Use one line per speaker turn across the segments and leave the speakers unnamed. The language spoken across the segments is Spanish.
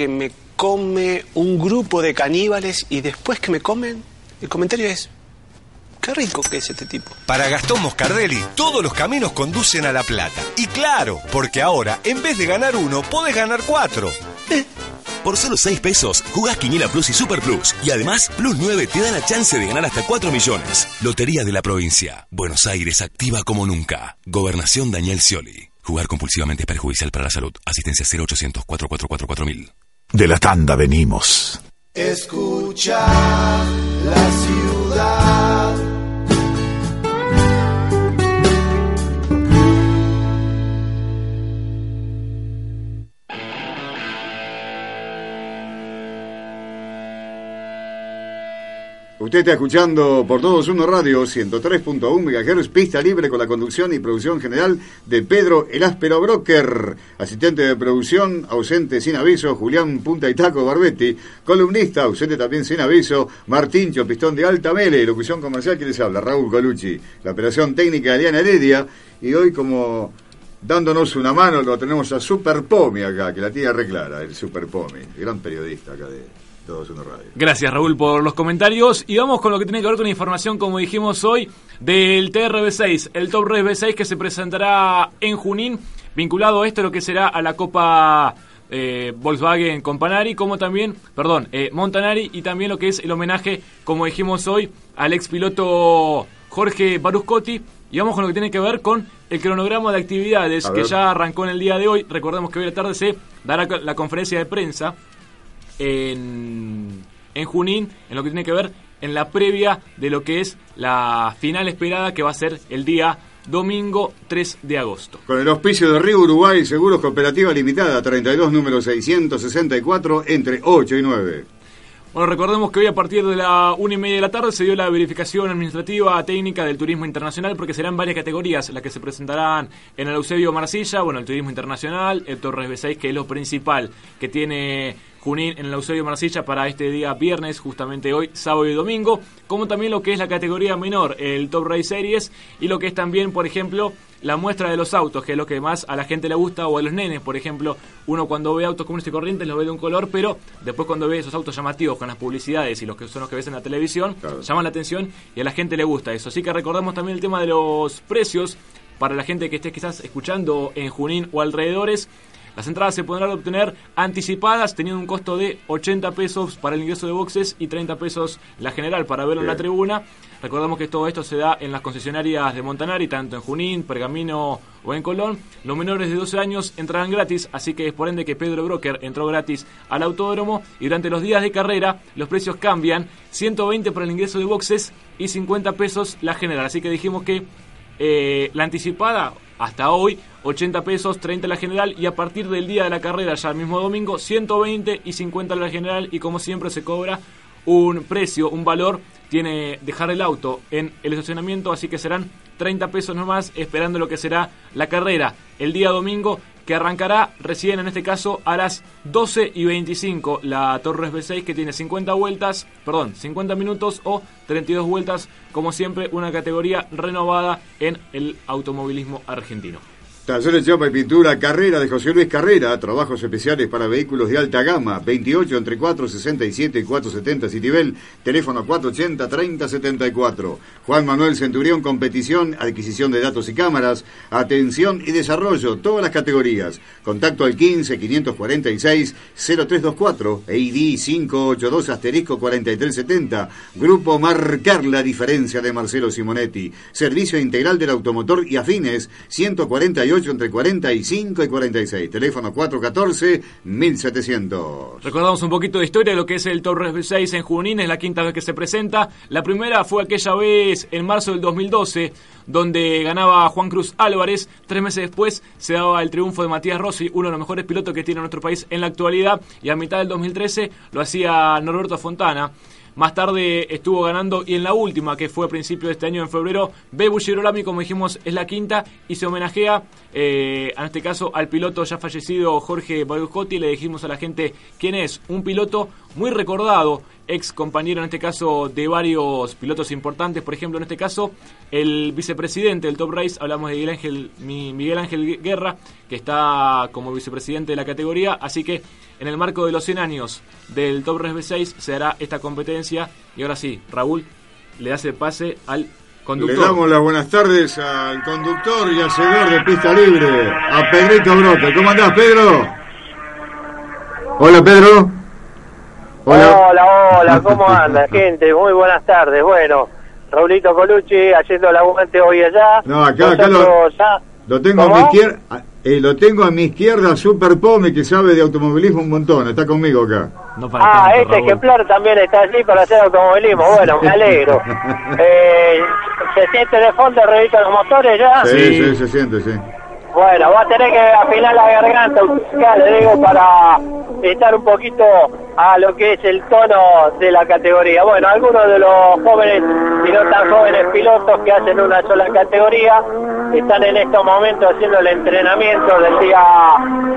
que me come un grupo de caníbales y después que me comen, el comentario es, qué rico que es este tipo.
Para Gastón Moscardelli, todos los caminos conducen a La Plata. Y claro, porque ahora, en vez de ganar uno, podés ganar cuatro.
Por solo 6 pesos, jugás Quiniela Plus y Super Plus. Y además, Plus 9 te da la chance de ganar hasta 4 millones. Lotería de la provincia. Buenos Aires activa como nunca. Gobernación Daniel Scioli. Jugar compulsivamente es perjudicial para la salud. Asistencia 0800 444 4000.
De la tanda venimos.
Escucha la ciudad.
Usted está escuchando por Todos Uno Radio 103.1 MHz, pista libre con la conducción y producción general de Pedro El Áspero Broker, asistente de producción, ausente sin aviso, Julián Punta y Taco Barbetti, columnista, ausente también sin aviso, Martín Chopistón de Alta Mele, locución comercial que les habla, Raúl Colucci, la operación técnica de Eliana Heredia, y hoy como dándonos una mano lo tenemos a Super Pomi acá, que la tiene reclara, el Super Pomi, gran periodista acá de Radio.
Gracias Raúl por los comentarios y vamos con lo que tiene que ver con la información como dijimos hoy del TRB6, el Top Race B6 que se presentará en Junín vinculado a esto lo que será a la Copa eh, Volkswagen Companari como también, perdón, eh, Montanari y también lo que es el homenaje como dijimos hoy al ex piloto Jorge Baruscotti y vamos con lo que tiene que ver con el cronograma de actividades que ya arrancó en el día de hoy. Recordemos que hoy a la tarde se dará la conferencia de prensa en, en Junín, en lo que tiene que ver en la previa de lo que es la final esperada que va a ser el día domingo 3 de agosto.
Con el auspicio de Río Uruguay, Seguros Cooperativa Limitada, 32 número 664, entre 8 y 9.
Bueno, recordemos que hoy a partir de la una y media de la tarde se dio la verificación administrativa técnica del turismo internacional porque serán varias categorías las que se presentarán en el Eusebio Marcilla, bueno, el turismo internacional, el Torres B6, que es lo principal que tiene Junín en el Eusebio Marcilla para este día viernes, justamente hoy, sábado y domingo, como también lo que es la categoría menor, el Top Race Series, y lo que es también, por ejemplo, la muestra de los autos, que es lo que más a la gente le gusta, o a los nenes, por ejemplo, uno cuando ve autos comunes y corrientes los ve de un color, pero después cuando ve esos autos llamativos con las publicidades y los que son los que ves en la televisión, llaman la atención y a la gente le gusta eso. Así que recordamos también el tema de los precios para la gente que esté quizás escuchando en Junín o alrededores. Las entradas se podrán obtener anticipadas teniendo un costo de 80 pesos para el ingreso de boxes y 30 pesos la general para verlo en la tribuna. Recordamos que todo esto se da en las concesionarias de Montanari, tanto en Junín, Pergamino o en Colón. Los menores de 12 años entrarán gratis, así que es por ende que Pedro Broker entró gratis al autódromo y durante los días de carrera los precios cambian, 120 para el ingreso de boxes y 50 pesos la general. Así que dijimos que eh, la anticipada hasta hoy 80 pesos, 30 la general y a partir del día de la carrera, ya el mismo domingo, 120 y 50 la general y como siempre se cobra un precio, un valor, tiene dejar el auto en el estacionamiento, así que serán 30 pesos nomás esperando lo que será la carrera. El día domingo que arrancará recién en este caso a las 12 y 25 la Torres B6 que tiene 50 vueltas, perdón, 50 minutos o 32 vueltas, como siempre una categoría renovada en el automovilismo argentino.
Talleres Chapa y Pintura Carrera de José Luis Carrera, trabajos especiales para vehículos de alta gama, 28 entre 467 y 470 Citibel, teléfono 480-3074. Juan Manuel Centurión, competición, adquisición de datos y cámaras, atención y desarrollo, todas las categorías. Contacto al 15 546 0324 e ID 582 asterisco 4370. Grupo Marcar la diferencia de Marcelo Simonetti. Servicio integral del automotor y afines 148 entre 45 y 46. Teléfono 414 1700.
Recordamos un poquito de historia de lo que es el Torres B6 en Junín, es la quinta vez que se presenta. La primera fue aquella vez en marzo del 2012, donde ganaba Juan Cruz Álvarez. Tres meses después se daba el triunfo de Matías Rossi, uno de los mejores pilotos que tiene nuestro país en la actualidad. Y a mitad del 2013 lo hacía Norberto Fontana. Más tarde estuvo ganando y en la última, que fue a principios de este año, en febrero, Bebu Girolami, como dijimos, es la quinta y se homenajea, eh, en este caso, al piloto ya fallecido Jorge Baruscotti. Le dijimos a la gente quién es, un piloto muy recordado, ex compañero en este caso de varios pilotos importantes, por ejemplo, en este caso, el vicepresidente del Top Race, hablamos de Miguel Ángel, mi- Miguel Ángel Guerra, que está como vicepresidente de la categoría, así que En el marco de los 100 años del Top Race B6 se hará esta competencia. Y ahora sí, Raúl le hace pase al conductor.
Le damos las buenas tardes al conductor y al seguidor de Pista Libre, a Pedrito Brote. ¿Cómo andás, Pedro? Hola, Pedro.
Hola, hola, ¿cómo anda, gente? Muy buenas tardes. Bueno, Raulito Colucci haciendo el aguante hoy allá.
No, acá, acá lo,
Nosotros ya-
lo tengo a mi izquierda. eh, lo tengo a mi izquierda, Super Pome, que sabe de automovilismo un montón. Está conmigo acá.
No
Ah,
tanto,
este
Raúl.
ejemplar también está allí para hacer automovilismo. Bueno, me alegro. Eh, ¿Se siente de fondo de los motores ya?
Sí,
Sí.
sí, se siente, sí.
Bueno, va a tener que afilar la garganta, le digo, para estar un poquito a lo que es el tono de la categoría. Bueno, algunos de los jóvenes y jóvenes pilotos que hacen una sola categoría están en estos momentos haciendo el entrenamiento del día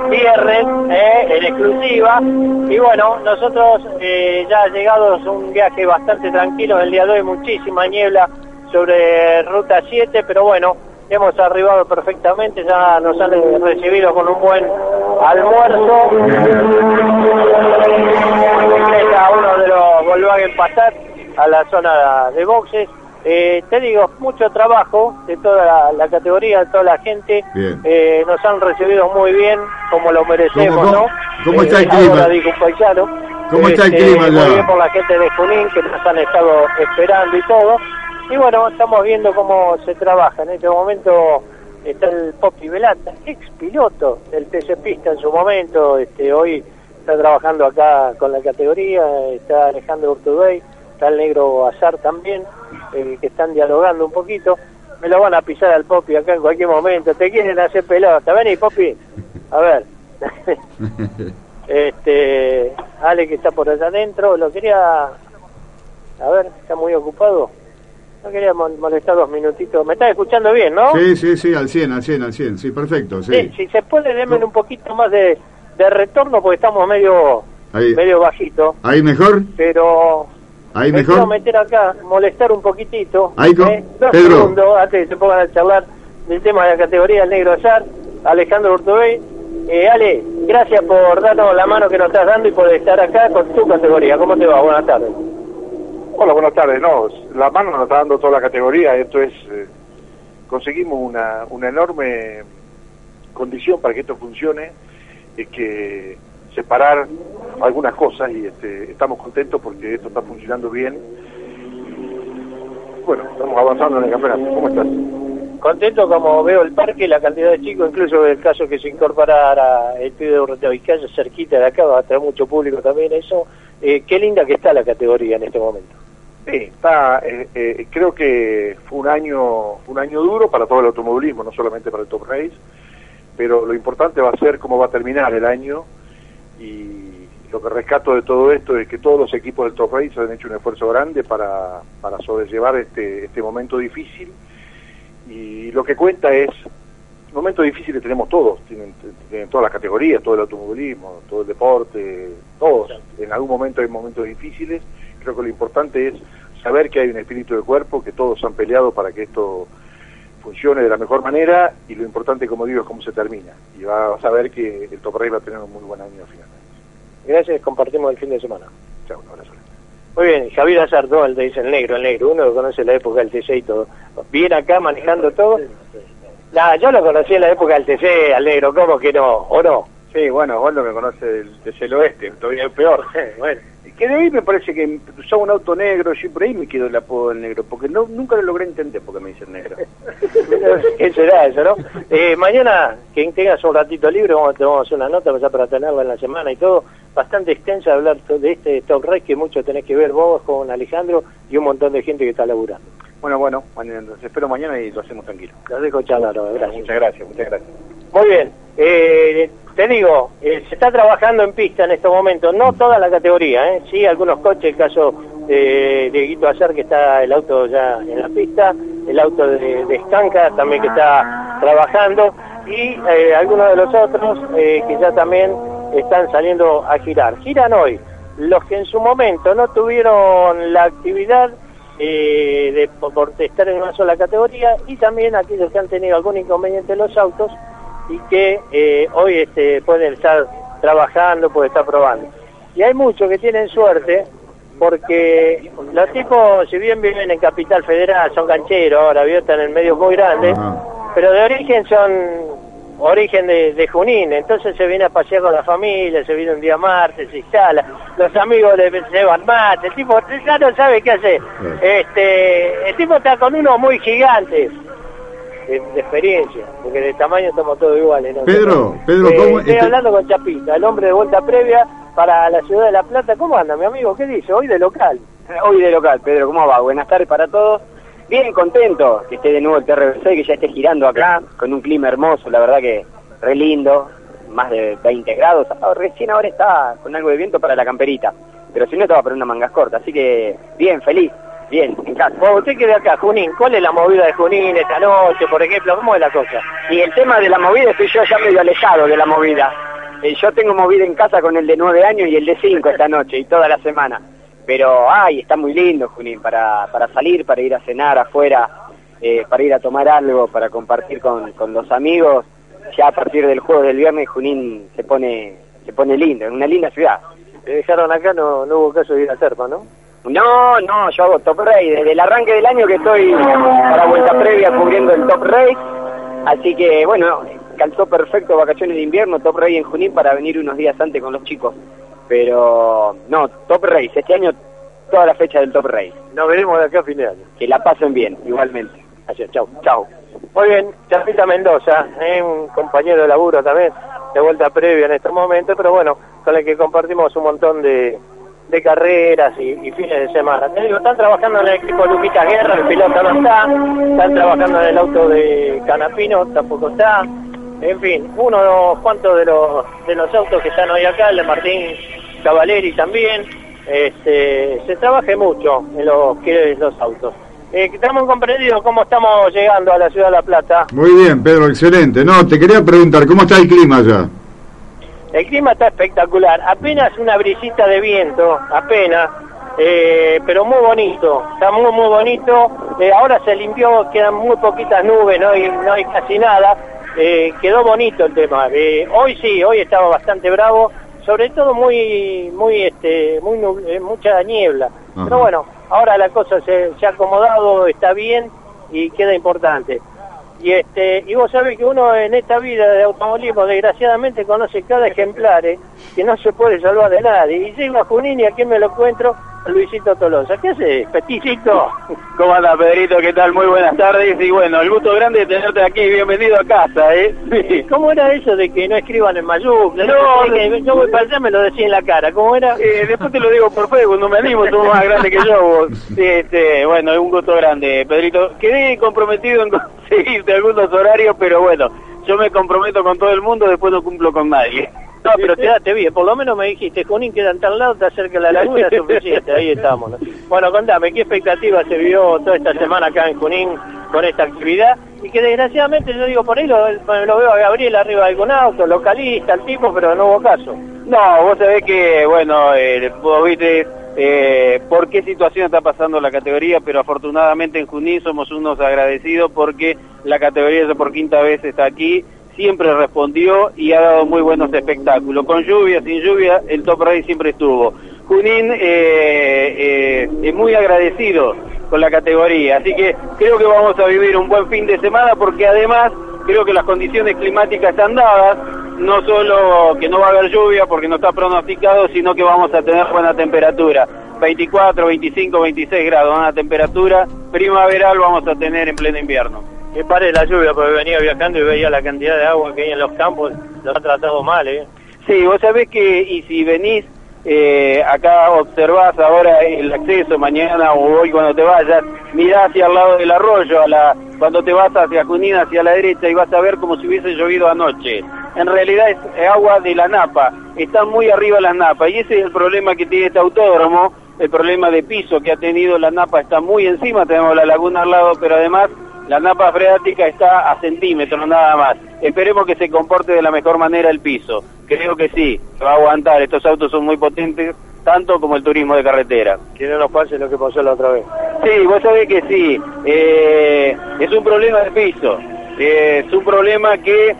viernes eh, en exclusiva. Y bueno, nosotros eh, ya llegados un viaje bastante tranquilo el día de hoy, muchísima niebla sobre Ruta 7, pero bueno, hemos arribado perfectamente, ya nos han recibido con un buen almuerzo. Está uno de los Volkswagen Passat a la zona de boxes. Eh, te digo, mucho trabajo de toda la, la categoría, de toda la gente. Eh, nos han recibido muy bien, como lo merecemos,
¿Cómo-
¿no?
cómo- está el
Eh,
clima? ¿Cómo está el
Este,
clima
Muy bien por la gente de Junín, que nos han estado esperando y todo. Y bueno, estamos viendo cómo se trabaja. En este momento está el Popi Velata, ex piloto del TC Pista en su momento. Este, hoy está trabajando acá con la categoría. Está Alejandro Urtubey, está el negro Azar también, eh, que están dialogando un poquito. Me lo van a pisar al Popi acá en cualquier momento. Te quieren hacer pelota. Vení, Popi. A ver. Este, Ale que está por allá adentro, lo quería, a ver, está muy ocupado. No quería molestar dos minutitos. ¿Me estás escuchando bien, no?
Sí, sí, sí, al 100, al 100, al 100. Sí, perfecto, sí.
Sí, si se puede, denme un poquito más de, de retorno porque estamos medio,
Ahí.
medio bajito.
¿Ahí mejor?
Pero
¿Ahí
me
mejor?
quiero meter acá, molestar un poquitito.
Ahí con-
¿eh? Dos
Pedro.
segundos antes que se pongan a charlar del tema de la categoría El Negro Azar, Alejandro Urtubey. Eh, Ale, gracias por darnos la mano que nos estás dando y por estar acá con tu categoría. ¿Cómo te va? Buenas tardes.
Hola, buenas tardes. No, la mano nos está dando toda la categoría. Esto es, eh, conseguimos una, una enorme condición para que esto funcione, es que separar algunas cosas y este, estamos contentos porque esto está funcionando bien. Bueno, estamos avanzando en el campeonato. ¿Cómo estás?
Contento como veo el parque, la cantidad de chicos, incluso el caso que se incorporara el pibe de Urreta Vizcaya cerquita de acá, va a traer mucho público también eso. Eh, qué linda que está la categoría en este momento.
Sí, está, eh, eh, creo que fue un año un año duro para todo el automovilismo, no solamente para el Top Race, pero lo importante va a ser cómo va a terminar el año y lo que rescato de todo esto es que todos los equipos del Top Race han hecho un esfuerzo grande para, para sobrellevar este, este momento difícil y lo que cuenta es momentos difíciles tenemos todos, tienen, tienen todas las categorías, todo el automovilismo, todo el deporte, todos. En algún momento hay momentos difíciles. Creo que lo importante es saber que hay un espíritu de cuerpo, que todos han peleado para que esto funcione de la mejor manera y lo importante, como digo, es cómo se termina. Y va a saber que el Top Race va a tener un muy buen año finalmente.
Gracias, compartimos el fin de semana.
Chao, un abrazo.
Muy bien, Javier Azardó, el dice el negro, el negro, uno lo conoce la época del TC y todo. Viene acá manejando todo. Nah, yo lo conocí en la época del TC, al negro, ¿cómo que no? ¿O no?
Sí, bueno, Osvaldo me conoce del, desde el oeste, todavía es peor.
bueno.
Que de ahí me parece que usaba un auto negro, yo por ahí me quedó el apodo del negro, porque no nunca lo logré entender por qué me dicen negro.
¿Qué será eso, no? Eh, mañana, quien tengas un ratito libre, vamos, te vamos a hacer una nota para tenerla en la semana y todo, bastante extensa, hablar de este Top Race que mucho tenés que ver vos con Alejandro y un montón de gente que está laburando.
Bueno, bueno, mañana, entonces espero mañana y lo hacemos tranquilo.
Los dejo charlar, gracias.
Muchas gracias, muchas gracias.
Muy bien, eh, te digo, eh, se está trabajando en pista en estos momentos, no toda la categoría, ¿eh? sí, algunos coches, el caso de Dieguito Acer que está el auto ya en la pista, el auto de, de Escanca también que está trabajando y eh, algunos de los otros eh, que ya también están saliendo a girar. Giran hoy los que en su momento no tuvieron la actividad eh, de, por estar en una sola categoría y también aquellos que han tenido algún inconveniente en los autos y que eh, hoy este, pueden estar trabajando, puede estar probando. Y hay muchos que tienen suerte porque los tipos, si bien viven en Capital Federal, son cancheros, ahora ¿vio? están en medios muy grandes, pero de origen son origen de, de Junín, entonces se viene a pasear con la familia, se viene un día martes, se instala, los amigos le llevan mate, el tipo ya no sabe qué hacer. Este, el tipo está con uno muy gigante de, de experiencia, porque de tamaño estamos todos iguales. ¿no?
Pedro, Pedro,
Eh,
¿cómo-
Estoy
este-
hablando con Chapita, el hombre de vuelta previa para la ciudad de La Plata. ¿Cómo anda, mi amigo? ¿Qué dice? Hoy de local.
Hoy de local, Pedro, ¿cómo va? Buenas tardes para todos. Bien contento que esté de nuevo el TRBC, que ya esté girando acá, con un clima hermoso, la verdad que re lindo, más de 20 grados. Ah, Recién ahora está con algo de viento para la camperita, pero si no estaba para unas mangas cortas, así que bien, feliz, bien, en casa.
Bueno, usted que de acá, Junín, ¿cuál es la movida de Junín esta noche, por ejemplo? ¿Cómo es la cosa?
Y el tema de la movida, estoy yo ya medio alejado de la movida. Eh, yo tengo movida en casa con el de 9 años y el de 5 esta noche y toda la semana. Pero, ay, está muy lindo, Junín, para, para salir, para ir a cenar afuera, eh, para ir a tomar algo, para compartir con, con los amigos. Ya a partir del jueves del viernes, Junín se pone, se pone lindo, es una linda ciudad.
Dejaron acá, no, no hubo caso de ir a Serpa, ¿no?
No, no, yo hago Top Race. Desde el arranque del año que estoy para vuelta previa cubriendo el Top Race. Así que, bueno, calzó perfecto vacaciones de invierno, Top Race en Junín para venir unos días antes con los chicos. Pero, no, Top Race. Este año toda la fecha del Top Race.
Nos veremos de acá a fin de año.
Que la pasen bien, igualmente.
Es, chau. Chau. Muy bien, Chapita Mendoza, ¿eh? un compañero de laburo también, de vuelta previa en estos momentos, pero bueno, con el que compartimos un montón de, de carreras y, fines de semana. Te digo, están trabajando en el equipo Luquita Guerra, el piloto no está, están trabajando en el auto de Canapino, tampoco está. En fin, unos cuantos de los, de los autos que están hoy acá, el de Martín Cavaleri también, este, se trabaje mucho en los, que los autos. Eh, estamos comprendidos cómo estamos llegando a la ciudad de La Plata.
Muy bien, Pedro, excelente. No, te quería preguntar, ¿cómo está el clima allá?
El clima está espectacular, apenas una brisita de viento, apenas, eh, pero muy bonito, está muy muy bonito. Eh, ahora se limpió, quedan muy poquitas nubes, no hay, no hay casi nada. Eh, quedó bonito el tema. Hoy sí, hoy estaba bastante bravo, sobre todo muy muy este muy mucha niebla. Pero bueno, ahora la cosa se, se ha acomodado, está bien y queda importante. Y este y vos sabés que uno en esta vida de automovilismo desgraciadamente conoce cada ejemplar eh, que no se puede salvar de nadie. Y llego a Junín y a quién me lo encuentro, a Luisito Tolosa. ¿Qué hace, Peticito?
¿Cómo anda, Pedrito? ¿Qué tal? Muy buenas tardes. Y bueno, el gusto grande de tenerte aquí. Bienvenido a casa, ¿eh? Sí.
¿Cómo era eso de que no escriban en mayúsculas?
No,
No, yo voy para allá me lo decía en la cara. ¿Cómo era?
Eh, después te lo digo por Facebook, no me animo, tú más grande que yo. Vos. Este, bueno, es un gusto grande, Pedrito. Quedé comprometido en conseguirte algunos horarios, pero bueno, yo me comprometo con todo el mundo, después no cumplo con nadie.
No, pero quedaste bien, por lo menos me dijiste, Junín queda en tal lado, está cerca de la laguna, suficiente, ahí estamos. ¿no? Bueno, contame, ¿qué expectativa se vio toda esta semana acá en Junín con esta actividad? Y que desgraciadamente, yo digo, por ahí lo, lo veo a Gabriel arriba de algún auto, localista, el tipo, pero no hubo caso.
No, vos sabés que, bueno, eh, vos viste eh, por qué situación está pasando la categoría, pero afortunadamente en Junín somos unos agradecidos porque la categoría por quinta vez está aquí, siempre respondió y ha dado muy buenos espectáculos. Con lluvia, sin lluvia, el Top Race siempre estuvo. Junín eh, eh, es muy agradecido con la categoría, así que creo que vamos a vivir un buen fin de semana porque además creo que las condiciones climáticas están dadas, no solo que no va a haber lluvia porque no está pronosticado, sino que vamos a tener buena temperatura. 24, 25, 26 grados, una temperatura primaveral vamos a tener en pleno invierno.
Que pare la lluvia, porque venía viajando y veía la cantidad de agua que hay en los campos, lo ha tratado mal, ¿eh?
Sí, vos sabés que, y si venís eh, acá, observás ahora el acceso mañana o hoy cuando te vayas, mirá hacia el lado del arroyo, a la, cuando te vas hacia Junín, hacia la derecha, y vas a ver como si hubiese llovido anoche. En realidad es agua de la napa, están muy arriba las napas, y ese es el problema que tiene este autódromo, el problema de piso que ha tenido la napa está muy encima, tenemos la laguna al lado, pero además la napa freática está a centímetros nada más. Esperemos que se comporte de la mejor manera el piso. Creo que sí, va a aguantar. Estos autos son muy potentes, tanto como el turismo de carretera.
Que no nos pase lo que pasó la otra vez.
Sí, vos sabés que sí. Eh, es un problema de piso. Eh, es un problema que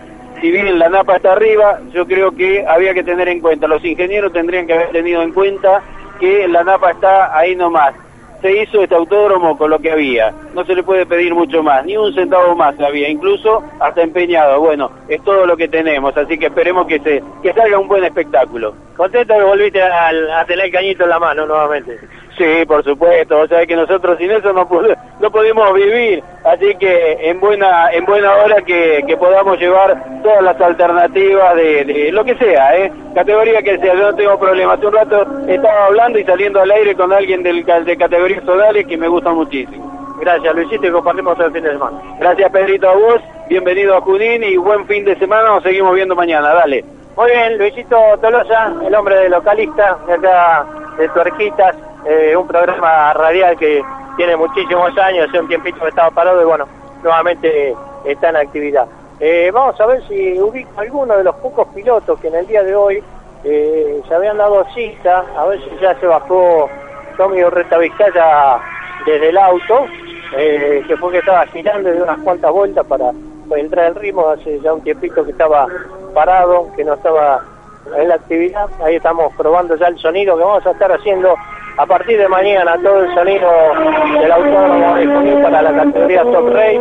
si bien la napa está arriba, yo creo que había que tener en cuenta, los ingenieros tendrían que haber tenido en cuenta que la napa está ahí nomás. Se hizo este autódromo con lo que había, no se le puede pedir mucho más, ni un centavo más había, incluso hasta empeñado. Bueno, es todo lo que tenemos, así que esperemos que se que salga un buen espectáculo.
Contento que volviste al- a tener el cañito en la mano nuevamente.
Sí, por supuesto, o sea que nosotros sin eso no, no podemos vivir, así que en buena en buena hora que, que podamos llevar todas las alternativas de, lo que sea, ¿eh? categoría que sea, no tengo problema. Hace un rato estaba hablando y saliendo al aire con alguien del, de categorías sodales que me gustan muchísimo.
Gracias Luisito y compartimos el fin de semana.
Gracias Pedrito a vos, bienvenido a Junín y buen fin de semana, nos seguimos viendo mañana, dale.
Muy bien, Luisito Tolosa, el hombre de localista, de acá de Tuerquitas, eh, un programa radial que tiene muchísimos años, hace un tiempito que estaba parado y bueno, nuevamente está en actividad. Eh, vamos a ver si ubico alguno de los pocos pilotos que en el día de hoy eh, se habían dado cita, a ver si ya se bajó Tommy Urreta Vizcaya desde el auto, que fue que estaba girando de unas cuantas vueltas para, para entrar al ritmo, hace ya un tiempito que estaba parado, que no estaba en la actividad, ahí estamos probando ya el sonido que vamos a estar haciendo a partir de mañana, todo el sonido del autónomo Junín para la categoría Top Race,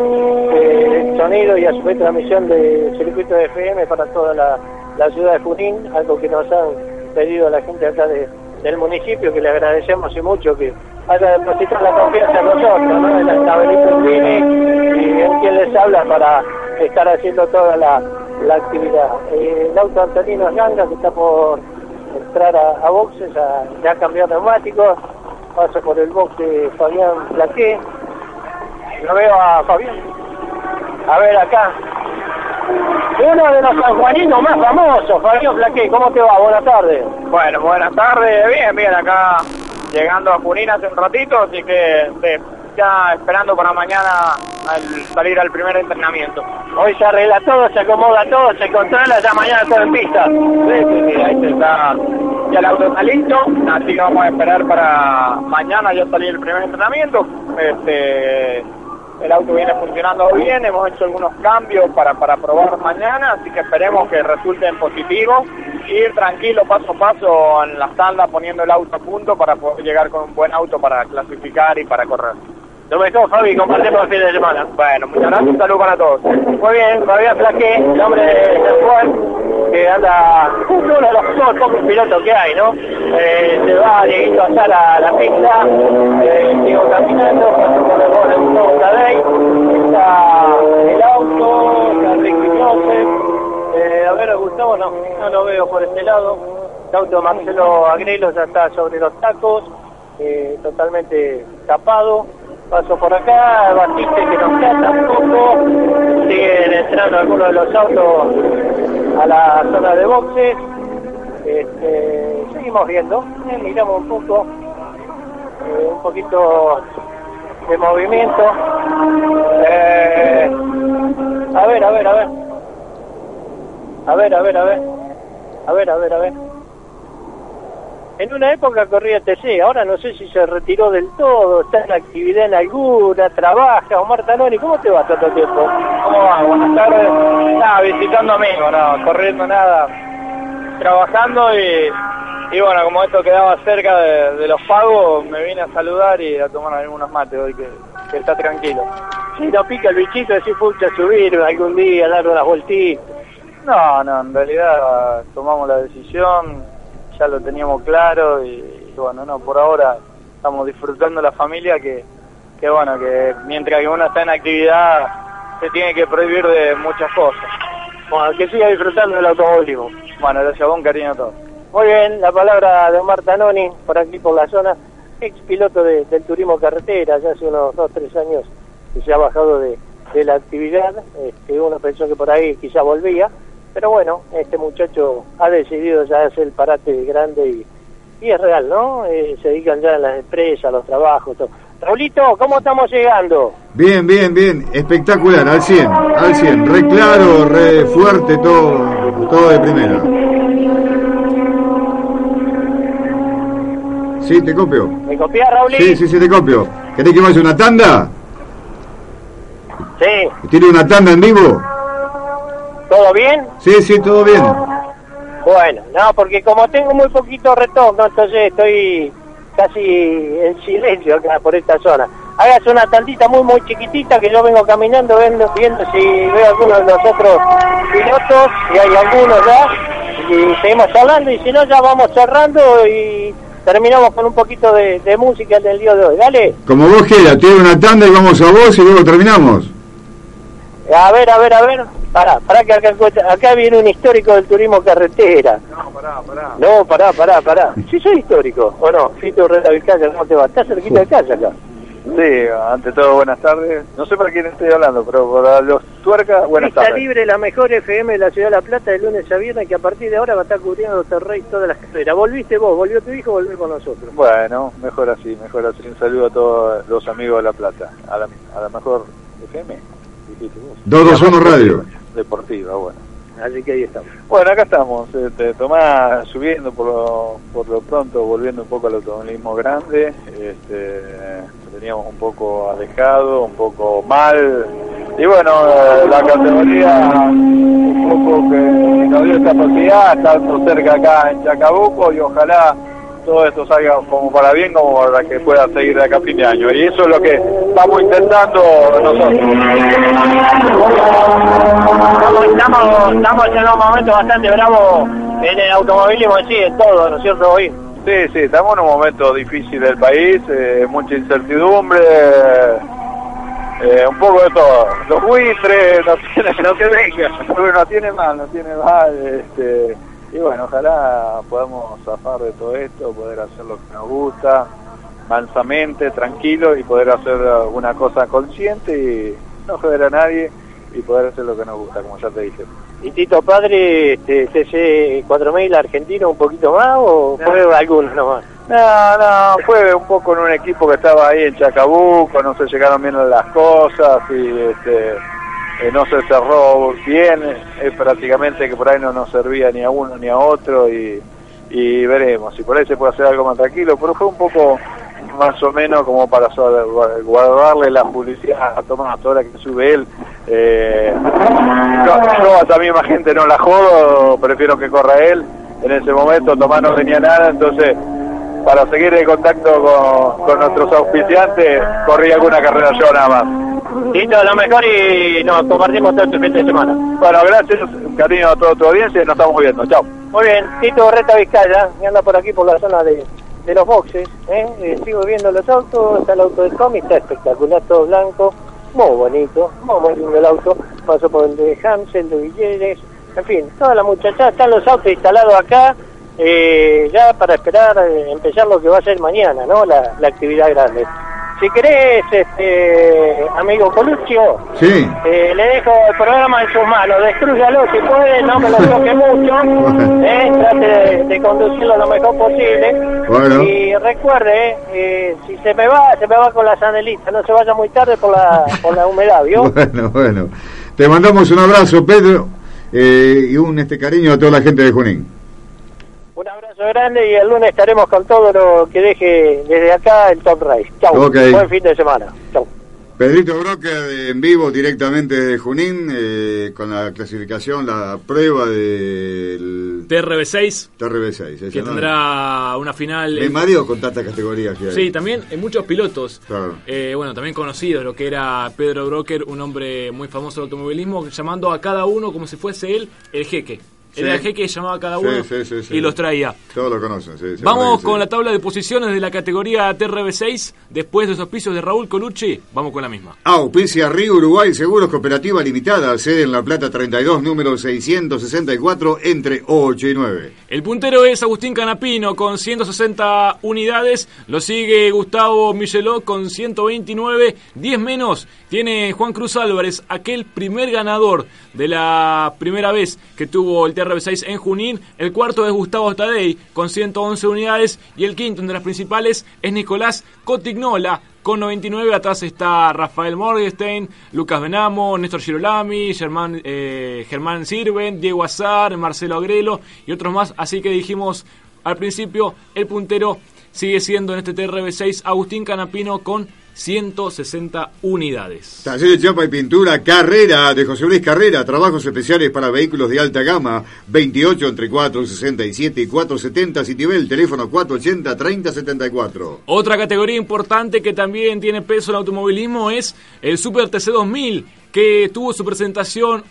eh, el sonido y a su vez transmisión de circuito de FM para toda la, la ciudad de Junín, algo que nos han pedido la gente acá de- del municipio, que le agradecemos y mucho que haya depositado la confianza en nosotros, ¿no? en la Tabelito Vini y en quien les habla para estar haciendo toda la, la actividad. Eh, el auto Antonino Ganga, que está por entrar a, boxes, a, ya cambió neumáticos, pasa por el box de Fabián Plaqué. Lo veo a Fabián. A ver acá. Uno de los sanjuaninos más famosos, Fabián Plaqué. ¿Cómo te va? Buenas tardes.
Bueno, buenas tardes, bien, bien, acá llegando a Junín hace un ratito, así que ya esperando para mañana al salir al primer entrenamiento.
Hoy se arregla todo, se acomoda todo, se controla, ya mañana todo en pista.
Sí, sí, sí, ahí está, ya el auto está listo, así que vamos a esperar para mañana ya salir el primer entrenamiento. Este, el auto viene funcionando bien, hemos hecho algunos cambios para, para probar mañana, así que esperemos que resulten positivos. Ir tranquilo, paso a paso en las tandas, poniendo el auto a punto para poder llegar con un buen auto para clasificar y para correr.
Lo mejor, Fabi, compartimos el fin de semana.
Bueno, muchas gracias, un saludo para todos.
Muy bien, Fabián Flaque, el hombre de San Juan, que anda, uno de los pocos pocos pilotos que hay, ¿no? Eh, se va Dieguito Azar a la pista, eh, sigo caminando, paso por el borde de Gustavo está el auto, está Ricky Joseph, eh, a ver, Gustavo no, no lo veo por este lado, el auto Marcelo Agrelo ya está sobre los tacos, eh, totalmente tapado, Paso por acá, Batiste que no queda tampoco. Siguen entrando algunos de los autos a la zona de boxes. Este, seguimos viendo, eh, miramos un poco, eh, un poquito de movimiento. Eh, a ver, a ver, a ver. A ver, a ver, a ver. A ver, a ver, a ver. En una época corría TC, ahora no sé si se retiró del todo, está en actividad en alguna, trabaja. Omar Tanoni, ¿cómo te va tanto tiempo?
¿Cómo va? Buenas tardes. Nada, visitando amigos, no, corriendo nada, trabajando y, y bueno, como esto quedaba cerca de, de los pagos, me vine a saludar y a tomar algunos mates hoy que, que está tranquilo.
Si no pica el bichito, decís pucha subir algún día, dar unas vueltitas.
No, no, en realidad tomamos la decisión, ya lo teníamos claro y, y bueno, no, por ahora estamos disfrutando la familia que, que bueno, que mientras que uno está en actividad se tiene que prohibir de muchas cosas.
Bueno, que siga disfrutando del automovilismo.
Bueno, gracias un cariño a todos.
Muy bien, la palabra de Omar Tanoni, por aquí por la zona, ex piloto de- del turismo carretera, ya hace unos dos, tres años que se ha bajado de, de la actividad, este, uno pensó que por ahí quizá volvía, pero bueno, este muchacho ha decidido ya hacer el parate grande y, y es real, ¿no? Eh, se dedican ya a las empresas, a los trabajos, todo. Raulito, ¿cómo estamos llegando?
Bien, bien, bien, espectacular, al 100, al 100, re claro, re fuerte, todo, todo de primera. Sí, te copio.
¿Me copias, Raulito?
Sí, sí, sí, te copio. ¿Querés que vaya una tanda?
Sí.
¿Tiene una tanda en vivo?
¿Todo bien?
Sí, sí, todo bien.
Bueno, no, porque como tengo muy poquito retorno, entonces estoy casi en silencio acá por esta zona. Hágase una tantita muy, muy chiquitita que yo vengo caminando viendo, viendo si veo alguno de los otros pilotos, si hay algunos ya, y seguimos hablando, y si no ya vamos cerrando y terminamos con un poquito de, de música del día de hoy. Dale.
Como vos quieras, tiene una tanda y vamos a vos y luego terminamos.
A ver, a ver, a ver. Pará, pará que acá, acá viene un histórico del turismo carretera.
No, pará, pará.
No, pará, pará, pará. Sí soy histórico, ¿o no? Fito Reta Vizcaya, ¿cómo te va? Estás cerquita de casa acá.
Sí, ante todo, buenas tardes. No sé para quién estoy hablando, pero para los tuercas, buenas
Está
tardes.
libre la mejor FM de la Ciudad de La Plata de lunes a viernes que a partir de ahora va a estar cubriendo Terrey todas las carreras. Volviste vos, volvió tu hijo, volvió con nosotros.
Bueno, mejor así, mejor así. Un saludo a todos los amigos de La Plata. A la, a la mejor FM.
221 Radio.
Deportiva, bueno.
Así que ahí estamos.
Bueno, acá estamos, este, Tomás subiendo por lo, por lo pronto, volviendo un poco al automovilismo grande, este, teníamos un poco alejado, un poco mal, y bueno, la categoría un poco que nos dio esta posibilidad, estando cerca acá en Chacabuco, y ojalá todo esto salga como para bien, como para que pueda seguir de acá a fin de año, y eso es lo que estamos intentando
Estamos, estamos, estamos en un momento bastante bravo en el automovilismo en sí, en todo, ¿no es cierto, hoy?
Sí, sí, estamos en un momento difícil del país, eh, mucha incertidumbre, eh, un poco de todo. Los buitres, no tiene, no que venga, no tiene mal, no tiene mal, este, y bueno, ojalá podamos zafar de todo esto, poder hacer lo que nos gusta, mansamente, tranquilo, y poder hacer una cosa consciente y no joder a nadie, y poder hacer lo que nos gusta, como ya te dije.
¿Y Tito Padre, este, CC 4000 argentino un poquito más o fue alguno nomás?
No, no, fue un poco en un equipo que estaba ahí en Chacabuco, no se llegaron bien las cosas y este, eh, no se cerró bien, es prácticamente que por ahí no nos servía ni a uno ni a otro y, veremos, si por ahí se puede hacer algo más tranquilo, pero fue un poco más o menos como para guardarle la publicidad a Tomás, ahora que sube él. Eh, yo, a esta misma gente no la jodo, prefiero que corra él. En ese momento Tomás no tenía nada, entonces para seguir en contacto con, con nuestros auspiciantes, corrí alguna carrera yo nada más.
Tito, lo mejor y nos compartimos todo este fin de semana.
Bueno, gracias, cariño a toda tu audiencia y nos estamos viendo. Chao.
Muy bien, Tito Reta Vizcaya, que anda por aquí por la zona de, de los boxes. ¿eh? Eh, sigo viendo los autos, está el auto de Tommy, está espectacular, todo blanco, muy bonito, muy, muy lindo el auto. Pasó por el de Hansel, de Villeres, en fin, toda la muchacha, están los autos instalados acá, eh, ya para esperar eh, empezar lo que va a ser mañana, ¿no? La, la actividad grande. Si querés, este, amigo Coluccio,
Sí.
eh, le dejo el programa en sus manos, destruyalo si puede, no me lo toque mucho, eh, trate de, de conducirlo lo mejor posible.
Bueno.
Y recuerde, eh, si se me va, se me va con la sanelita, no se vaya muy tarde por la, por la humedad, ¿vio?
Bueno, bueno. Te mandamos un abrazo, Pedro, eh, y un este cariño a toda la gente de Junín.
Un abrazo grande y el lunes estaremos con todo lo que deje desde acá el Top Race. Chau, buen fin de semana. Chau.
Pedrito Broca en vivo directamente de Junín, eh, con la clasificación, la prueba del
TRB6,
TRB6. ese,
que
¿no?
tendrá una final.
Me mareo con tantas categorías que hay.
Sí, también en muchos pilotos.
Claro.
Eh, bueno, también conocido lo que era Pedro Broker, un hombre muy famoso del automovilismo, llamando a cada uno como si fuese él el jeque. Era el jeque que llamaba a cada uno y los traía.
Todos lo conocen, sí.
Vamos con la tabla de posiciones de la categoría TRB6. Después de esos pisos de Raúl Colucci, vamos con la misma.
Auspicia Río Uruguay Seguros Cooperativa Limitada, sede en La Plata 32, número 664, entre 8 y 9.
El puntero es Agustín Canapino con 160 unidades. Lo sigue Gustavo Michelot con 129. 10 menos tiene Juan Cruz Álvarez, aquel primer ganador de la primera vez que tuvo el TRB6 en Junín. El cuarto es Gustavo Tadei con 111 unidades. Y el quinto entre las principales es Nicolás Cotignola con 99. Atrás está Rafael Morgenstein, Lucas Benamo, Néstor Girolami, Germán, eh, Germán Sirven, Diego Azar, Marcelo Agrelo y otros más. Así que dijimos al principio, el puntero sigue siendo en este TRB6 Agustín Canapino con 160 unidades.
Taller de chapa y pintura, carrera de José Luis Carrera, trabajos especiales para vehículos de alta gama, 28 entre 467 y 470 Citibel, teléfono 480 3074.
Otra categoría importante que también tiene peso en el automovilismo es el Super TC 2000 que tuvo su presentación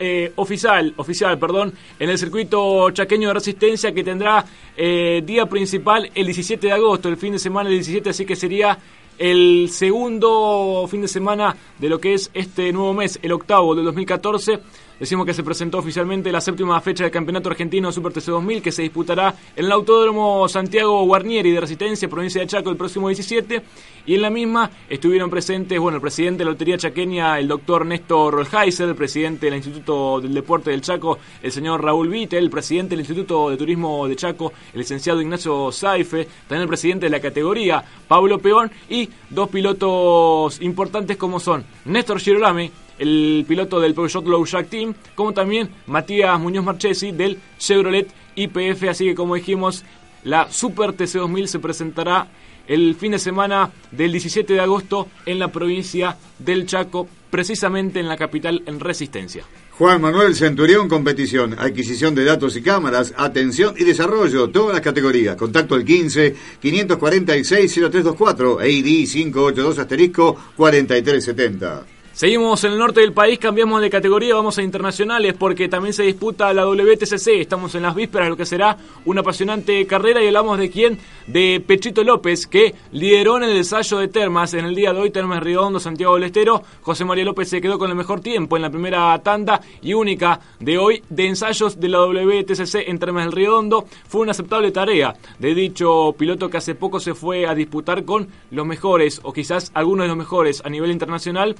eh, oficial, oficial perdón, en el circuito chaqueño de resistencia que tendrá eh, día principal el 17 de agosto, el fin de semana del 17, así que sería el segundo fin de semana de lo que es este nuevo mes, el octavo del 2014 Decimos que se presentó oficialmente la séptima fecha del Campeonato Argentino Super TC 2000 que se disputará en el Autódromo Santiago Guarnieri de Resistencia, provincia de Chaco, el próximo 17. Y en la misma estuvieron presentes, bueno, el presidente de la Lotería Chaqueña, el doctor Néstor Rolheiser, el presidente del Instituto del Deporte del Chaco, el señor Raúl Vittel, el presidente del Instituto de Turismo de Chaco, el licenciado Ignacio Saife, también el presidente de la categoría, Pablo Peón, y dos pilotos importantes como son Néstor Girolame, el piloto del Peugeot Low Jack Team, como también Matías Muñoz Marchesi del Chevrolet IPF. Así que, como dijimos, la Super TC2000 se presentará el fin de semana del 17 de agosto en la provincia del Chaco, precisamente en la capital en Resistencia.
Juan Manuel Centurión, competición, adquisición de datos y cámaras, atención y desarrollo, todas las categorías. Contacto al 15 546 0324 AD 582 asterisco 4370.
Seguimos en el norte del país, cambiamos de categoría, vamos a internacionales porque también se disputa la WTCC. Estamos en las vísperas de lo que será una apasionante carrera y hablamos de quién? De Pechito López, que lideró en el ensayo de Termas en el día de hoy, Termas Redondo, Santiago del Estero. José María López se quedó con el mejor tiempo en la primera tanda y única de hoy de ensayos de la WTCC en Termas del Redondo. Fue una aceptable tarea de dicho piloto que hace poco se fue a disputar con los mejores, o quizás algunos de los mejores a nivel internacional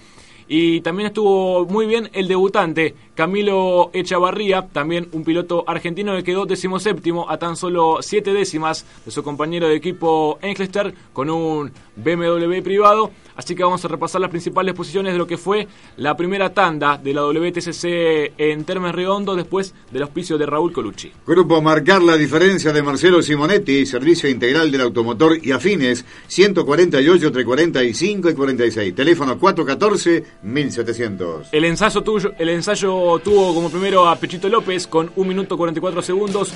y también estuvo muy bien el debutante Camilo Echavarría, también un piloto argentino que quedó decimoséptimo a tan solo siete décimas de su compañero de equipo Engelster con un BMW privado. Así que vamos a repasar las principales posiciones de lo que fue la primera tanda de la WTCC en Termes Redondo después del auspicio de Raúl Colucci.
Grupo Marcar la diferencia de Marcelo Simonetti, servicio integral del automotor y afines, 148 entre 45 y 46. Teléfono 414 1700.
El ensayo, tuyo, el ensayo tuvo como primero a Pechito López con 1 minuto 44 segundos,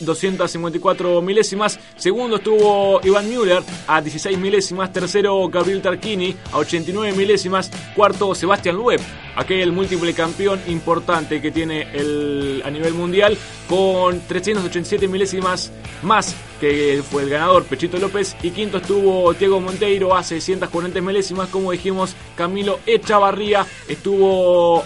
254 milésimas. Segundo estuvo Iván Müller a 16 milésimas. Tercero Gabriel Tarquín a 89 milésimas. Cuarto, Sebastián Lueb, aquel múltiple campeón importante que tiene el, a nivel mundial, con 387 milésimas más que fue el ganador Pechito López. Y quinto estuvo Diego Monteiro a 640 milésimas. Como dijimos, Camilo Echavarría estuvo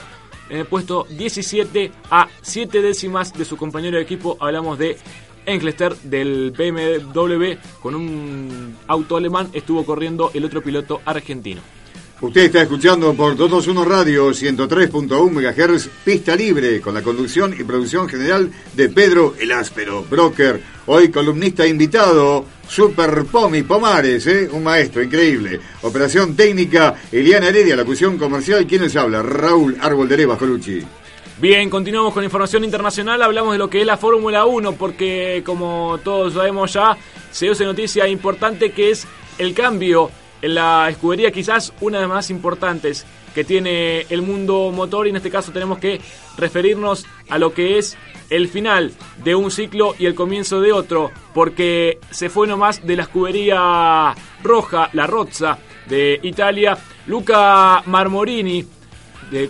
en el puesto 17 a 7 décimas de su compañero de equipo. Hablamos de Englester del BMW con un auto alemán estuvo corriendo el otro piloto argentino.
Usted está escuchando por 221 Radio 103.1 MHz Pista Libre con la conducción y producción general de Pedro El Áspero, broker, hoy columnista invitado, Super Pomi Pomares, ¿eh? un maestro increíble. Operación técnica, Eliana Heredia, la cuestión comercial, ¿quién les habla? Raúl Árbol de Colucci.
Bien, continuamos con información internacional. Hablamos de lo que es la Fórmula 1, porque como todos sabemos ya, se dio noticia importante que es el cambio en la escudería, quizás una de las más importantes que tiene el mundo motor. Y en este caso tenemos que referirnos a lo que es el final de un ciclo y el comienzo de otro, porque se fue nomás de la escudería roja, la Rozza de Italia, Luca Marmorini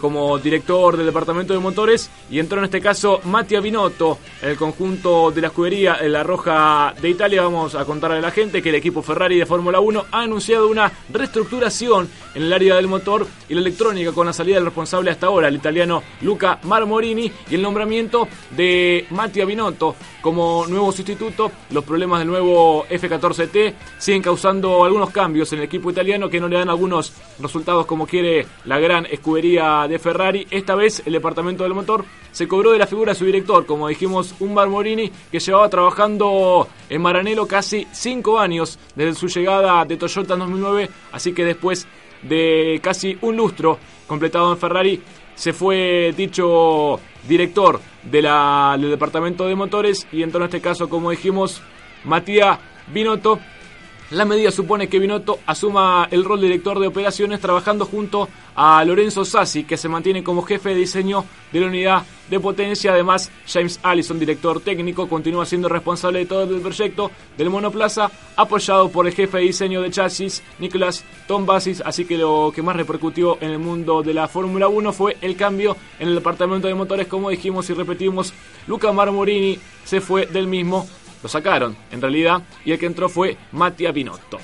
como director del departamento de motores y entró en este caso Mattia Binotto, el conjunto de la escudería La Roja de Italia. Vamos a contarle a la gente que el equipo Ferrari de Fórmula 1 ha anunciado una reestructuración en el área del motor y la electrónica con la salida del responsable hasta ahora, el italiano Luca Marmorini, y el nombramiento de Mattia Binotto como nuevo sustituto. Los problemas del nuevo F14T siguen causando algunos cambios en el equipo italiano que no le dan algunos resultados como quiere la gran escudería de Ferrari. Esta vez el departamento del motor se cobró de la figura de su director, como dijimos, un Marmorini que llevaba trabajando en Maranello casi 5 años desde su llegada de Toyota en 2009, así que después de casi un lustro completado en Ferrari, se fue dicho director de la, del departamento de motores y entró en este caso, como dijimos, Matías Binotto La medida supone que Binotto asuma el rol de director de operaciones trabajando junto a Lorenzo Sassi, que se mantiene como jefe de diseño de la unidad de potencia. Además, James Allison, director técnico, continúa siendo responsable de todo el proyecto del monoplaza, apoyado por el jefe de diseño de chasis, Nicolas Tombasis. Así que lo que más repercutió en el mundo de la Fórmula 1 fue el cambio en el departamento de motores, como dijimos y repetimos. Luca Marmorini se fue del mismo lo sacaron, en realidad, y el que entró fue Mattia Binotto.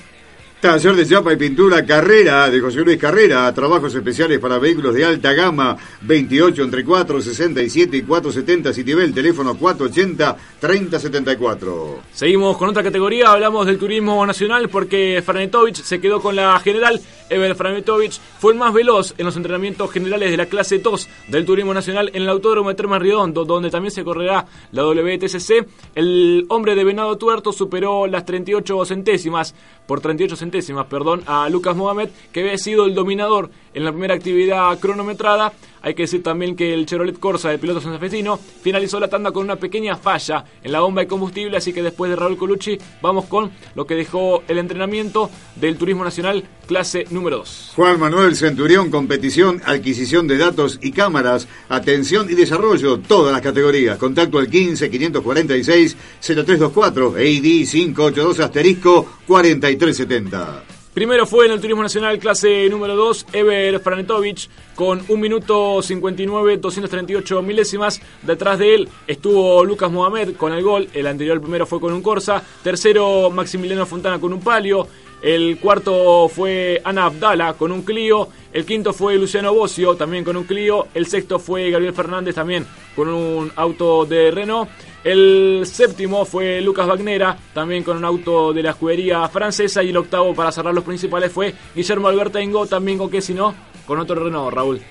Taller de chapa y pintura Carrera, de José Luis Carrera, trabajos especiales para vehículos de alta gama, 28 entre 467 y 470 Citibel, teléfono 480 3074.
Seguimos con otra categoría, hablamos del turismo nacional porque Franetovich se quedó con la general. Ever Franetovich fue el más veloz en los entrenamientos generales de la clase 2 del turismo nacional en el Autódromo de Termas Riondo, donde también se correrá la WTCC. El hombre de Venado Tuerto superó las 38 centésimas, por 38 centésimas perdón, a Lucas Mohamed, que había sido el dominador en la primera actividad cronometrada. Hay que decir también que el Chevrolet Corsa de piloto santafesino finalizó la tanda con una pequeña falla en la bomba de combustible, así que después de Raúl Colucci vamos con lo que dejó el entrenamiento del Turismo Nacional clase número 2.
Juan Manuel Centurión, competición, adquisición de datos y cámaras, atención y desarrollo, todas las categorías. Contacto al 15 546 0324 AD 582 asterisco 4370.
Primero fue en el Turismo Nacional clase número 2, Ever Franetovich, con 1 minuto 59, 238 milésimas. Detrás de él estuvo Lucas Mohamed con el gol. El anterior primero fue con un Corsa. Tercero, Maximiliano Fontana con un palio. El cuarto fue Ana Abdala con un Clio. El quinto fue Luciano Bocio también con un Clio. El sexto fue Gabriel Fernández también con un auto de Renault. El séptimo fue Lucas Bagnera, también con un auto de la escudería francesa. Y el octavo, para cerrar los principales, fue Guillermo Albertengo, también con que si no, con otro Renault, Raúl.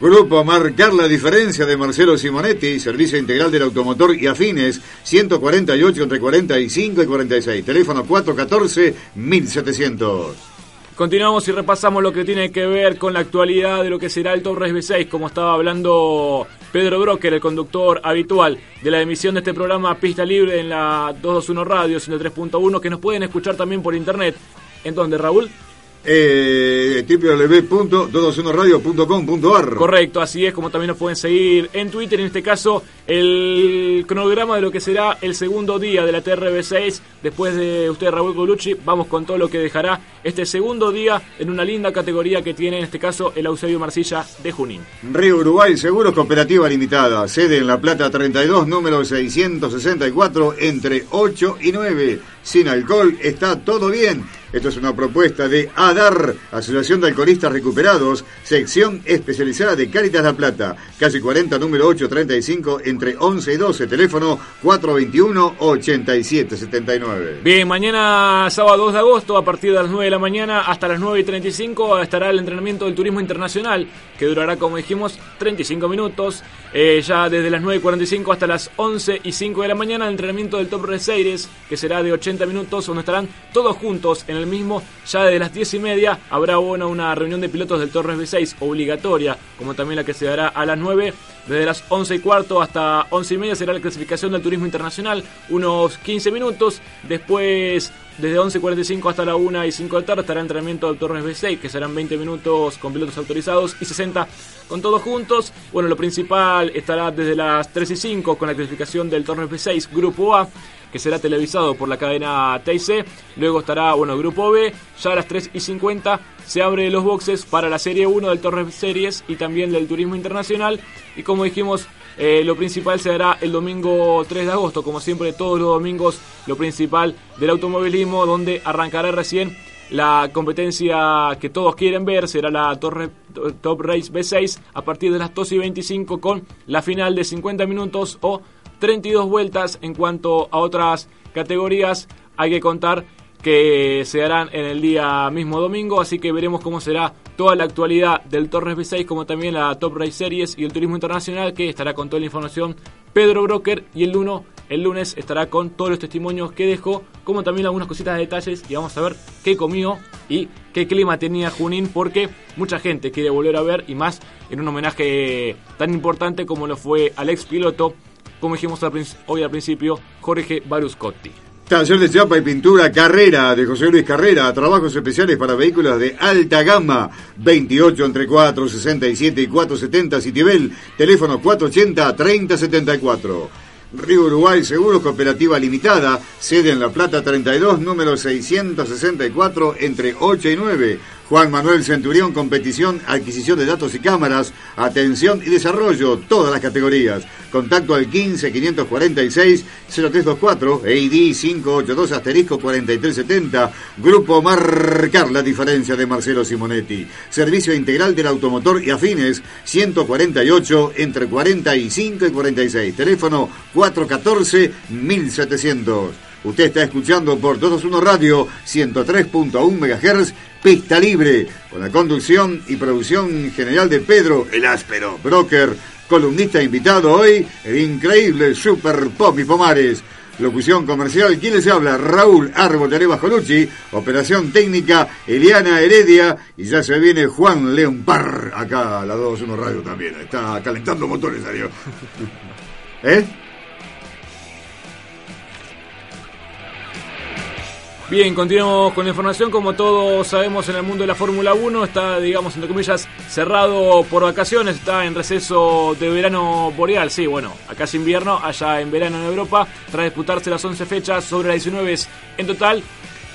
Grupo Marcar la diferencia de Marcelo Simonetti, servicio integral del automotor y afines, 148 entre 45 y 46, teléfono 414 1700.
Continuamos y repasamos lo que tiene que ver con la actualidad de lo que será el Race B6, como estaba hablando Pedro Brocker, el conductor habitual de la emisión de este programa Pista Libre en la 221 Radio 103.1, que nos pueden escuchar también por internet. ¿En dónde, Raúl?
Eh, www.221radio.com.ar
Correcto, así es como también nos pueden seguir en Twitter, en este caso el cronograma de lo que será el segundo día de la TRB6, después de usted Raúl Colucci, vamos con todo lo que dejará este segundo día en una linda categoría que tiene en este caso el Eusebio Marcilla de Junín.
Río Uruguay Seguros Cooperativa Limitada, sede en La Plata 32, número 664, entre 8 y 9. Sin alcohol está todo bien. Esto es una propuesta de ADAR, Asociación de Alcoholistas Recuperados, sección especializada de Caritas La Plata, calle 40, número 835, entre 11 y 12, teléfono 421-8779.
Bien, mañana sábado 2 de agosto, a partir de las 9 de la mañana hasta las 9 y 35, estará el entrenamiento del turismo internacional, que durará, como dijimos, 35 minutos. Eh, ya desde las 9 y 45 hasta las 11 y 5 de la mañana, el entrenamiento del Top Reseires, que será de 80 minutos, donde estarán todos juntos en el mismo. Ya desde las 10 y media habrá bueno, una reunión de pilotos del Torres B6 obligatoria, como también la que se dará a las 9. Desde las 11 y cuarto hasta 11 y media será la clasificación del turismo internacional, unos 15 minutos. Después, desde 11.45 hasta la 1 y 5 de tarde, estará el entrenamiento del Torres B6, que serán 20 minutos con pilotos autorizados y 60 con todos juntos. Bueno, lo principal estará desde las 3 y 5 con la clasificación del Torres B6 Grupo A que será televisado por la cadena TIC. Luego estará, bueno, Grupo B. Ya a las 3 y 50 se abre los boxes para la Serie 1 del Torres Series y también del Turismo Internacional. Y como dijimos, eh, lo principal se dará el domingo 3 de agosto, como siempre todos los domingos, lo principal del automovilismo, donde arrancará recién la competencia que todos quieren ver, será la Torre, Top Race B6 a partir de las 2 y 25 con la final de 50 minutos o 32 vueltas. En cuanto a otras categorías, hay que contar que se harán en el día mismo domingo, así que veremos cómo será toda la actualidad del Torres B6, como también la Top Race Series y el Turismo Internacional, que estará con toda la información Pedro Broker y el lunes, el lunes estará con todos los testimonios que dejó, como también algunas cositas de detalles y vamos a ver qué comió y qué clima tenía Junín, porque mucha gente quiere volver a ver y más en un homenaje tan importante como lo fue al ex piloto como dijimos hoy al principio, Jorge Baruscotti.
Taller de chapa y pintura Carrera de José Luis Carrera. Trabajos especiales para vehículos de alta gama. 28 entre 4, 67 y 470 Citibel. Teléfono 480 3074. Río Uruguay Seguros Cooperativa Limitada. Sede en La Plata 32, número 664 entre 8 y 9. Juan Manuel Centurión, competición, adquisición de datos y cámaras, atención y desarrollo, todas las categorías. Contacto al 15 546 0324, EID 582 asterisco 4370, Grupo Marcar la diferencia de Marcelo Simonetti. Servicio integral del automotor y afines 148 entre 45 y 46. Teléfono 414 1700. Usted está escuchando por Todos Uno Radio 103.1 MHz, pista libre, con la conducción y producción general de Pedro el Áspero, broker, columnista invitado hoy, el increíble Super Pomi Pomares. Locución comercial, ¿quién les habla? Raúl Árbol de Colucci, operación técnica, Eliana Heredia, y ya se viene Juan León Par, acá a la 21 Radio también, está calentando motores, adiós. ¿Eh?
Bien, continuamos con la información. Como todos sabemos en el mundo de la Fórmula 1, está, digamos, entre comillas, cerrado por vacaciones, está en receso de verano boreal. Sí, bueno, acá es invierno, allá en verano en Europa, tras disputarse las 11 fechas sobre las 19 en total.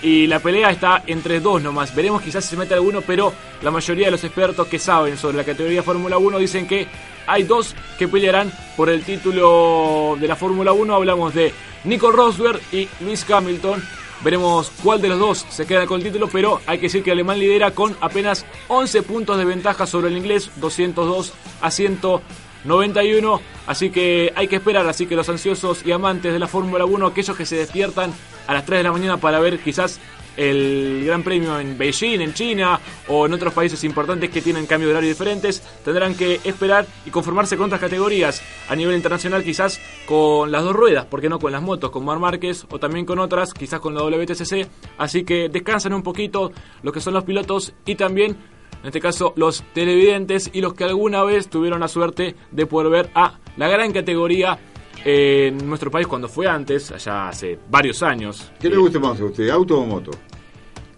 Y la pelea está entre dos nomás. Veremos quizás si se mete alguno, pero la mayoría de los expertos que saben sobre la categoría Fórmula 1 dicen que hay dos que pelearán por el título de la Fórmula 1. Hablamos de Nico Rosberg y Lewis Hamilton Veremos cuál de los dos se queda con el título, pero hay que decir que alemán lidera con apenas 11 puntos de ventaja sobre el inglés, 202 a 191. Así que hay que esperar, así que los ansiosos y amantes de la Fórmula 1, aquellos que se despiertan a las 3 de la mañana para ver quizás el Gran Premio en Beijing, en China o en otros países importantes que tienen cambio de horario diferentes, tendrán que esperar y conformarse con otras categorías a nivel internacional, quizás con las dos ruedas, porque no con las motos, con Mar Márquez o también con otras, quizás con la WTCC. Así que descansan un poquito lo que son los pilotos y también en este caso los televidentes y los que alguna vez tuvieron la suerte de poder ver a la gran categoría en nuestro país cuando fue antes, allá hace varios años.
¿Qué le gusta más a usted, auto o moto?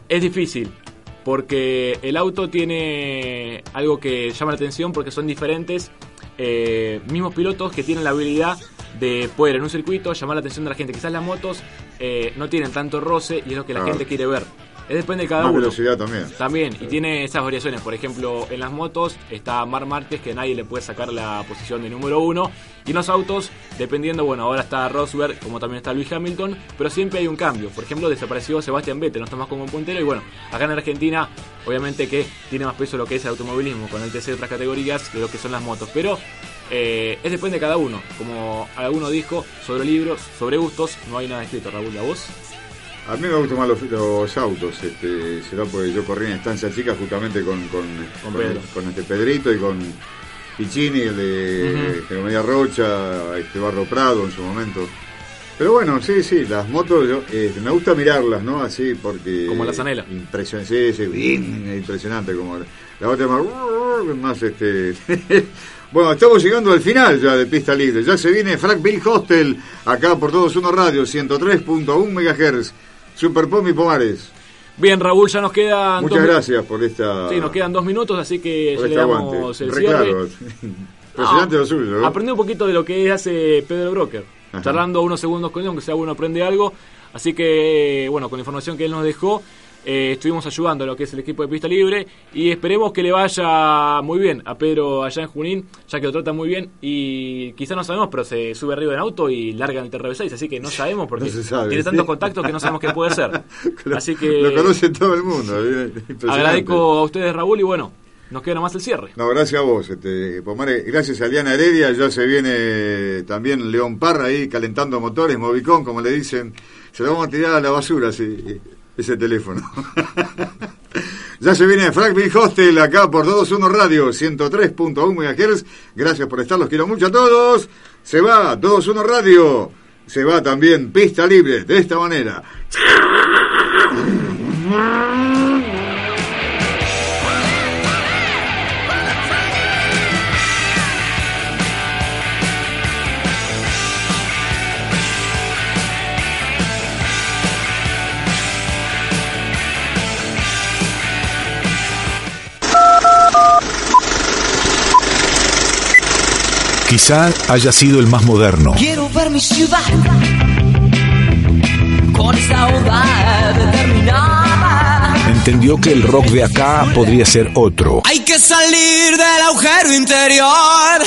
Es difícil, porque el auto tiene algo que llama la atención porque son diferentes eh, mismos pilotos que tienen la habilidad de poder en un circuito llamar la atención de la gente. Quizás las motos eh, no tienen tanto roce y es lo que la gente quiere ver. Es depende de cada
Más
uno.
velocidad también.
También, y tiene esas variaciones. Por ejemplo, en las motos está Mar Márquez, que nadie le puede sacar la posición de número uno. Y en los autos, dependiendo, bueno, ahora está Rosberg, como también está Luis Hamilton, pero siempre hay un cambio. Por ejemplo, desapareció Sebastián Vettel, no está más como un puntero. Y bueno, acá en Argentina, obviamente que tiene más peso lo que es el automovilismo, con el TC de otras categorías, de lo que son las motos. Pero eh, es depende de cada uno. Como alguno dijo, sobre libros, sobre gustos, no hay nada escrito. Raúl, ¿a vos?
A mí me gustan más los, los autos, este, será porque yo corrí en estancia chica justamente con, con, con,
Pedro.
con este Pedrito y con Piccini, el de. Geromedia Rocha, este Barro Prado en su momento. Pero bueno, sí, sí, las motos yo, eh, me gusta mirarlas, ¿no? Así porque...
Como la Zanela.
Impresionante, sí, sí, bien, impresionante como la otra más, más este... Bueno, estamos llegando al final ya de Pista Libre. Ya se viene Frank Bill Hostel, acá por Todos Uno Radio, 103.1 MHz. Super Pomi Pomares.
Bien, Raúl, ya nos quedan.
Muchas gracias por esta...
Sí, nos quedan dos minutos, así que ya le
este
damos
aguante.
el
Re
cierre.
Impresionante lo suyo. ¿no?
Aprendí un poquito de lo que hace Pedro Broker.
Ajá.
Charlando unos segundos con él, aunque sea uno aprende algo. Así que, bueno, con la información que él nos dejó, eh, estuvimos ayudando a lo que es el equipo de pista libre. Y esperemos que le vaya muy bien a Pedro allá en Junín, ya que lo trata muy bien. Y quizás no sabemos, pero se sube arriba en auto y larga en el TRV6. Así que no sabemos porque
No se sabe,
tiene
sí.
tantos contactos que no sabemos qué puede ser. Así que
Lo conoce todo el mundo. ¿eh?
Agradezco a ustedes, Raúl, y bueno, nos queda nomás el cierre.
No, gracias a vos, este. Gracias a Liana Heredia. Ya se viene también León Parra ahí calentando motores, Movicón, como le dicen. Se lo vamos a tirar a la basura sí, ese teléfono. ya se viene Frank Bill Hostel acá por 21 Radio 103.1 MHz. Gracias por estar, los quiero mucho a todos. Se va 21 Radio. Se va también Pista Libre de esta manera.
Quizá haya sido el más moderno.
Quiero ver mi ciudad con esa onda determinada.
Entendió que el rock de acá podría ser otro.
Hay que salir del agujero interior.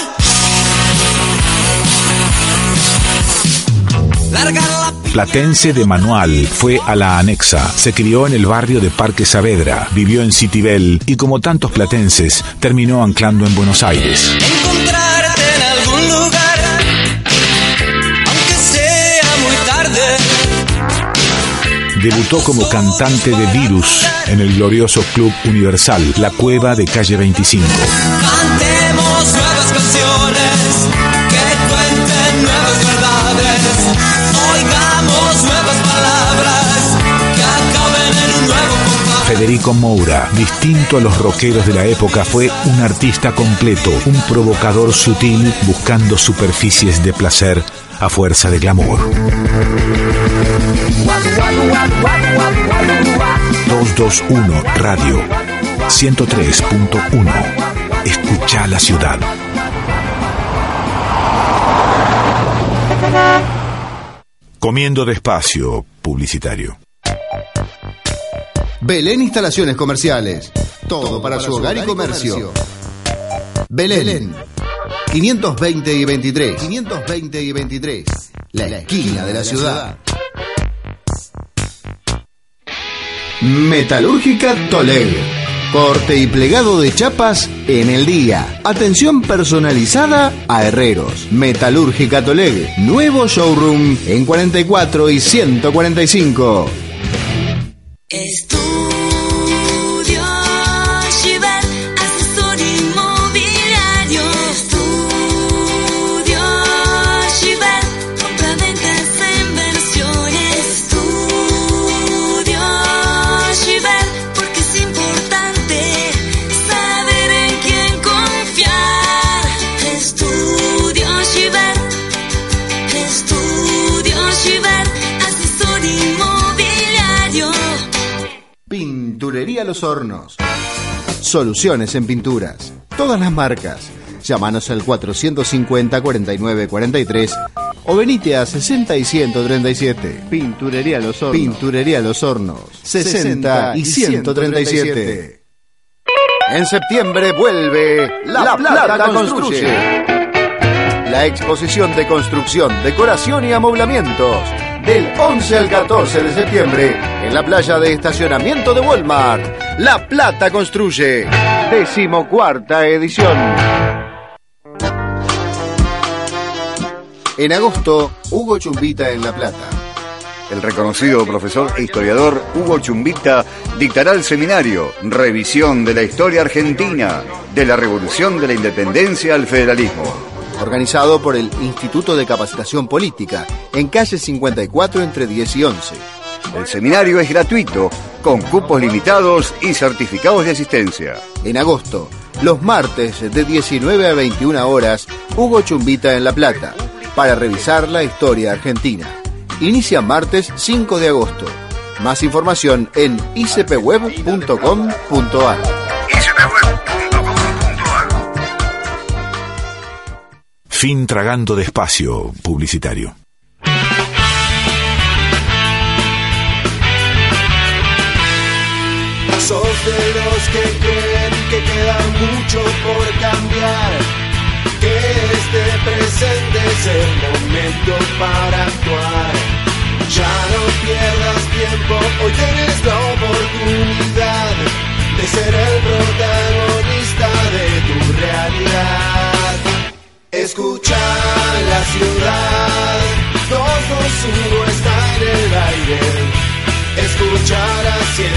Platense de manual, fue a la anexa, se crió en el barrio de Parque Saavedra, vivió en Citibel y como tantos platenses, terminó anclando en Buenos Aires. Debutó como cantante de Virus en el glorioso Club Universal, La Cueva de Calle 25.
Cantemos nuevas canciones que cuenten nuevas verdades. Oigamos nuevas palabras que acaben en un nuevo.
Federico Moura, distinto a los rockeros de la época, fue un artista completo, un provocador sutil buscando superficies de placer a fuerza de glamour. 221 Radio 103.1 Escucha la ciudad. Comiendo despacio, publicitario.
Belén Instalaciones Comerciales. Todo para su hogar y comercio. Belén. 520 y 23. 520 y 23. La esquina de la ciudad. Metalúrgica Toleg. Corte y plegado de chapas en el día. Atención personalizada a herreros. Metalúrgica Toleg. Nuevo showroom en 44 y 145.
Estudio
Los Hornos. Soluciones en pinturas. Todas las marcas. Llámanos al 450 49 43 o venite a 60 y 137. Pinturería Los Hornos. Pinturería Los Hornos. 60 y 137. En septiembre vuelve La, Plata, construye. La exposición de construcción, decoración y amoblamientos. Del 11 al 14 de septiembre en la playa de estacionamiento de Walmart. La Plata construye. Decimocuarta edición. En agosto, Hugo Chumbita en La Plata.
El reconocido profesor e historiador Hugo Chumbita dictará el seminario Revisión de la Historia Argentina, de la Revolución de la Independencia al Federalismo.
Organizado por el Instituto de Capacitación Política, en calle 54 entre 10 y 11.
El seminario es gratuito, con cupos limitados y certificados de asistencia.
En agosto, los martes de 19 a 21 horas, Hugo Chumbita en La Plata, para revisar la historia argentina. Inicia martes 5 de agosto. Más información en icpweb.com.ar.
Fin tragando despacio, publicitario.
Sos de los que creen que queda mucho por cambiar. Que este presente es el momento para actuar. Ya no pierdas tiempo, hoy tienes la oportunidad de ser el protagonista de tu realidad. Escucha la ciudad, todo su está en el aire. Escuchar así.